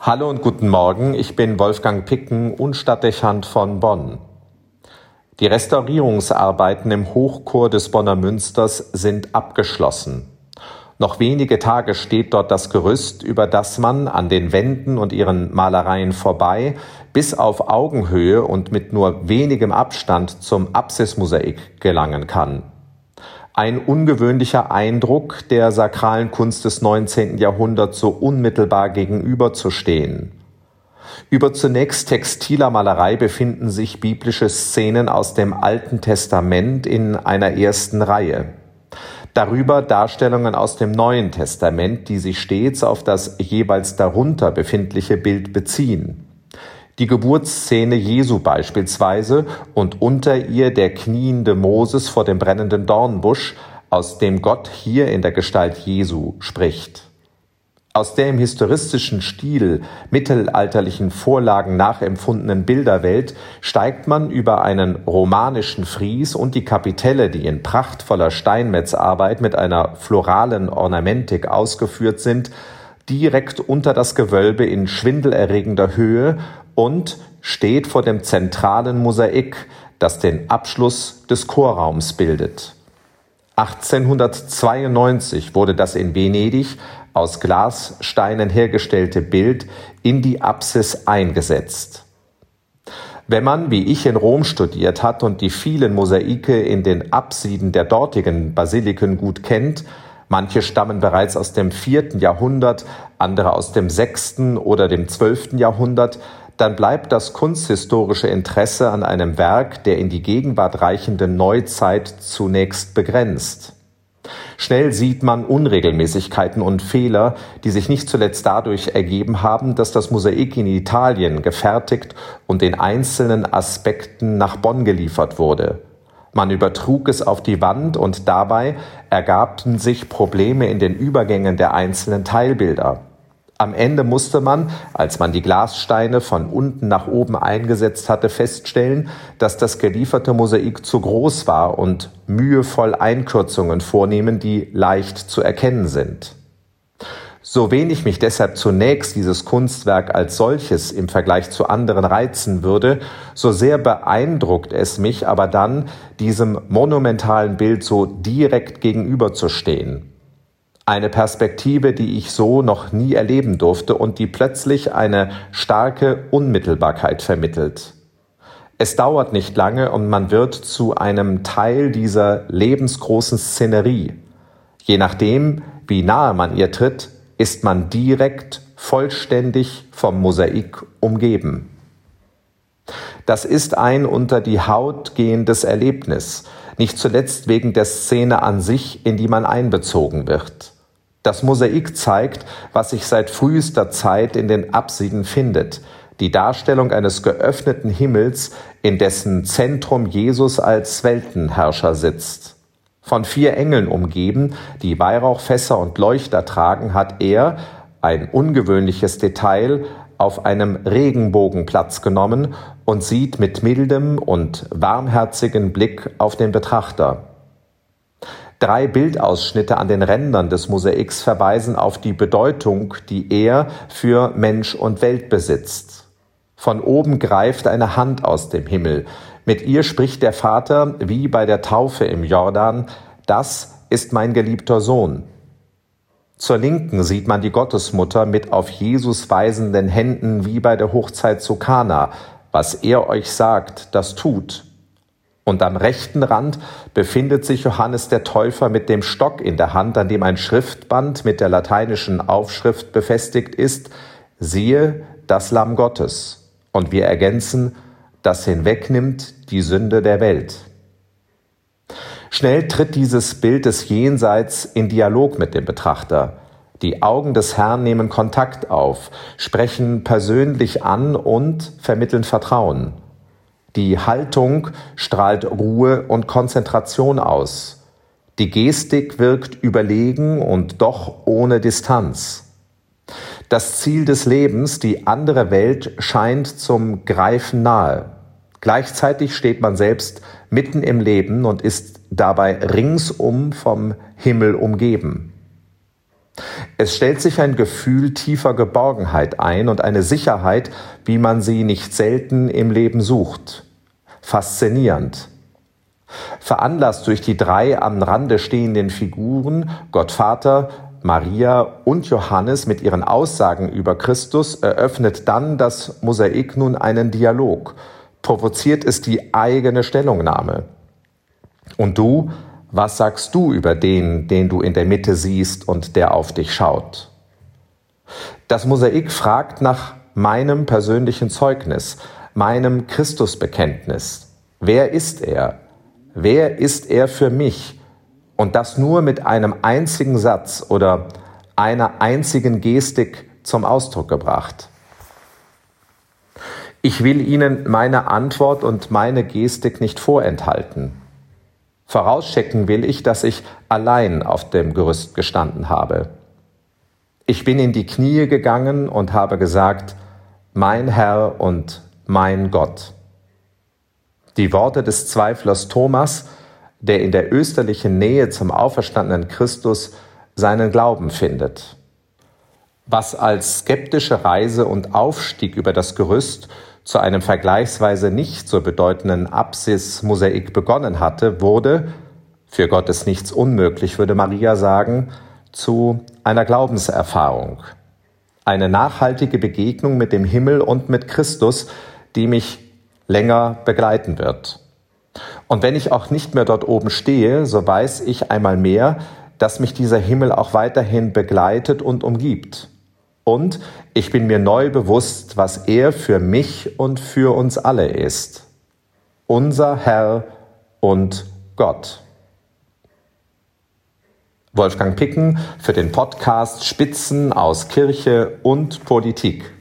Hallo und guten Morgen, ich bin Wolfgang Picken und Stadtdechant von Bonn. Die Restaurierungsarbeiten im Hochchor des Bonner Münsters sind abgeschlossen. Noch wenige Tage steht dort das Gerüst, über das man an den Wänden und ihren Malereien vorbei bis auf Augenhöhe und mit nur wenigem Abstand zum Apsismosaik gelangen kann ein ungewöhnlicher Eindruck, der sakralen Kunst des 19. Jahrhunderts so unmittelbar gegenüberzustehen. Über zunächst textiler Malerei befinden sich biblische Szenen aus dem Alten Testament in einer ersten Reihe. Darüber Darstellungen aus dem Neuen Testament, die sich stets auf das jeweils darunter befindliche Bild beziehen die Geburtsszene Jesu beispielsweise und unter ihr der kniende Moses vor dem brennenden Dornbusch, aus dem Gott hier in der Gestalt Jesu spricht. Aus der im historistischen Stil mittelalterlichen Vorlagen nachempfundenen Bilderwelt steigt man über einen romanischen Fries und die Kapitelle, die in prachtvoller Steinmetzarbeit mit einer floralen Ornamentik ausgeführt sind, direkt unter das Gewölbe in schwindelerregender Höhe und steht vor dem zentralen Mosaik, das den Abschluss des Chorraums bildet. 1892 wurde das in Venedig aus Glassteinen hergestellte Bild in die Apsis eingesetzt. Wenn man, wie ich in Rom studiert hat und die vielen Mosaike in den Apsiden der dortigen Basiliken gut kennt, manche stammen bereits aus dem vierten Jahrhundert, andere aus dem sechsten oder dem zwölften Jahrhundert, dann bleibt das kunsthistorische Interesse an einem Werk der in die Gegenwart reichenden Neuzeit zunächst begrenzt. Schnell sieht man Unregelmäßigkeiten und Fehler, die sich nicht zuletzt dadurch ergeben haben, dass das Mosaik in Italien gefertigt und in einzelnen Aspekten nach Bonn geliefert wurde. Man übertrug es auf die Wand und dabei ergabten sich Probleme in den Übergängen der einzelnen Teilbilder. Am Ende musste man, als man die Glassteine von unten nach oben eingesetzt hatte, feststellen, dass das gelieferte Mosaik zu groß war und mühevoll Einkürzungen vornehmen, die leicht zu erkennen sind. So wenig mich deshalb zunächst dieses Kunstwerk als solches im Vergleich zu anderen reizen würde, so sehr beeindruckt es mich aber dann, diesem monumentalen Bild so direkt gegenüberzustehen eine Perspektive, die ich so noch nie erleben durfte und die plötzlich eine starke Unmittelbarkeit vermittelt. Es dauert nicht lange und man wird zu einem Teil dieser lebensgroßen Szenerie. Je nachdem, wie nahe man ihr tritt, ist man direkt vollständig vom Mosaik umgeben. Das ist ein unter die Haut gehendes Erlebnis, nicht zuletzt wegen der Szene an sich, in die man einbezogen wird. Das Mosaik zeigt, was sich seit frühester Zeit in den Apsiden findet, die Darstellung eines geöffneten Himmels, in dessen Zentrum Jesus als Weltenherrscher sitzt. Von vier Engeln umgeben, die Weihrauchfässer und Leuchter tragen, hat er, ein ungewöhnliches Detail, auf einem Regenbogen Platz genommen und sieht mit mildem und warmherzigen Blick auf den Betrachter. Drei Bildausschnitte an den Rändern des Mosaiks verweisen auf die Bedeutung, die er für Mensch und Welt besitzt. Von oben greift eine Hand aus dem Himmel. Mit ihr spricht der Vater, wie bei der Taufe im Jordan, das ist mein geliebter Sohn. Zur Linken sieht man die Gottesmutter mit auf Jesus weisenden Händen wie bei der Hochzeit zu Kana. Was er euch sagt, das tut. Und am rechten Rand befindet sich Johannes der Täufer mit dem Stock in der Hand, an dem ein Schriftband mit der lateinischen Aufschrift befestigt ist, siehe das Lamm Gottes. Und wir ergänzen, das hinwegnimmt die Sünde der Welt. Schnell tritt dieses Bild des Jenseits in Dialog mit dem Betrachter. Die Augen des Herrn nehmen Kontakt auf, sprechen persönlich an und vermitteln Vertrauen. Die Haltung strahlt Ruhe und Konzentration aus. Die Gestik wirkt überlegen und doch ohne Distanz. Das Ziel des Lebens, die andere Welt, scheint zum Greifen nahe. Gleichzeitig steht man selbst mitten im Leben und ist dabei ringsum vom Himmel umgeben. Es stellt sich ein Gefühl tiefer Geborgenheit ein und eine Sicherheit, wie man sie nicht selten im Leben sucht. Faszinierend. Veranlasst durch die drei am Rande stehenden Figuren, Gott Vater, Maria und Johannes mit ihren Aussagen über Christus, eröffnet dann das Mosaik nun einen Dialog, provoziert es die eigene Stellungnahme. Und du, was sagst du über den, den du in der Mitte siehst und der auf dich schaut? Das Mosaik fragt nach meinem persönlichen Zeugnis, meinem Christusbekenntnis. Wer ist er? Wer ist er für mich? Und das nur mit einem einzigen Satz oder einer einzigen Gestik zum Ausdruck gebracht. Ich will Ihnen meine Antwort und meine Gestik nicht vorenthalten. Vorausschicken will ich, dass ich allein auf dem Gerüst gestanden habe. Ich bin in die Knie gegangen und habe gesagt, mein Herr und mein Gott. Die Worte des Zweiflers Thomas, der in der österlichen Nähe zum auferstandenen Christus seinen Glauben findet. Was als skeptische Reise und Aufstieg über das Gerüst zu einem vergleichsweise nicht so bedeutenden Apsis-Mosaik begonnen hatte, wurde, für Gott ist nichts unmöglich, würde Maria sagen, zu einer Glaubenserfahrung. Eine nachhaltige Begegnung mit dem Himmel und mit Christus, die mich länger begleiten wird. Und wenn ich auch nicht mehr dort oben stehe, so weiß ich einmal mehr, dass mich dieser Himmel auch weiterhin begleitet und umgibt. Und ich bin mir neu bewusst, was er für mich und für uns alle ist. Unser Herr und Gott. Wolfgang Picken für den Podcast Spitzen aus Kirche und Politik.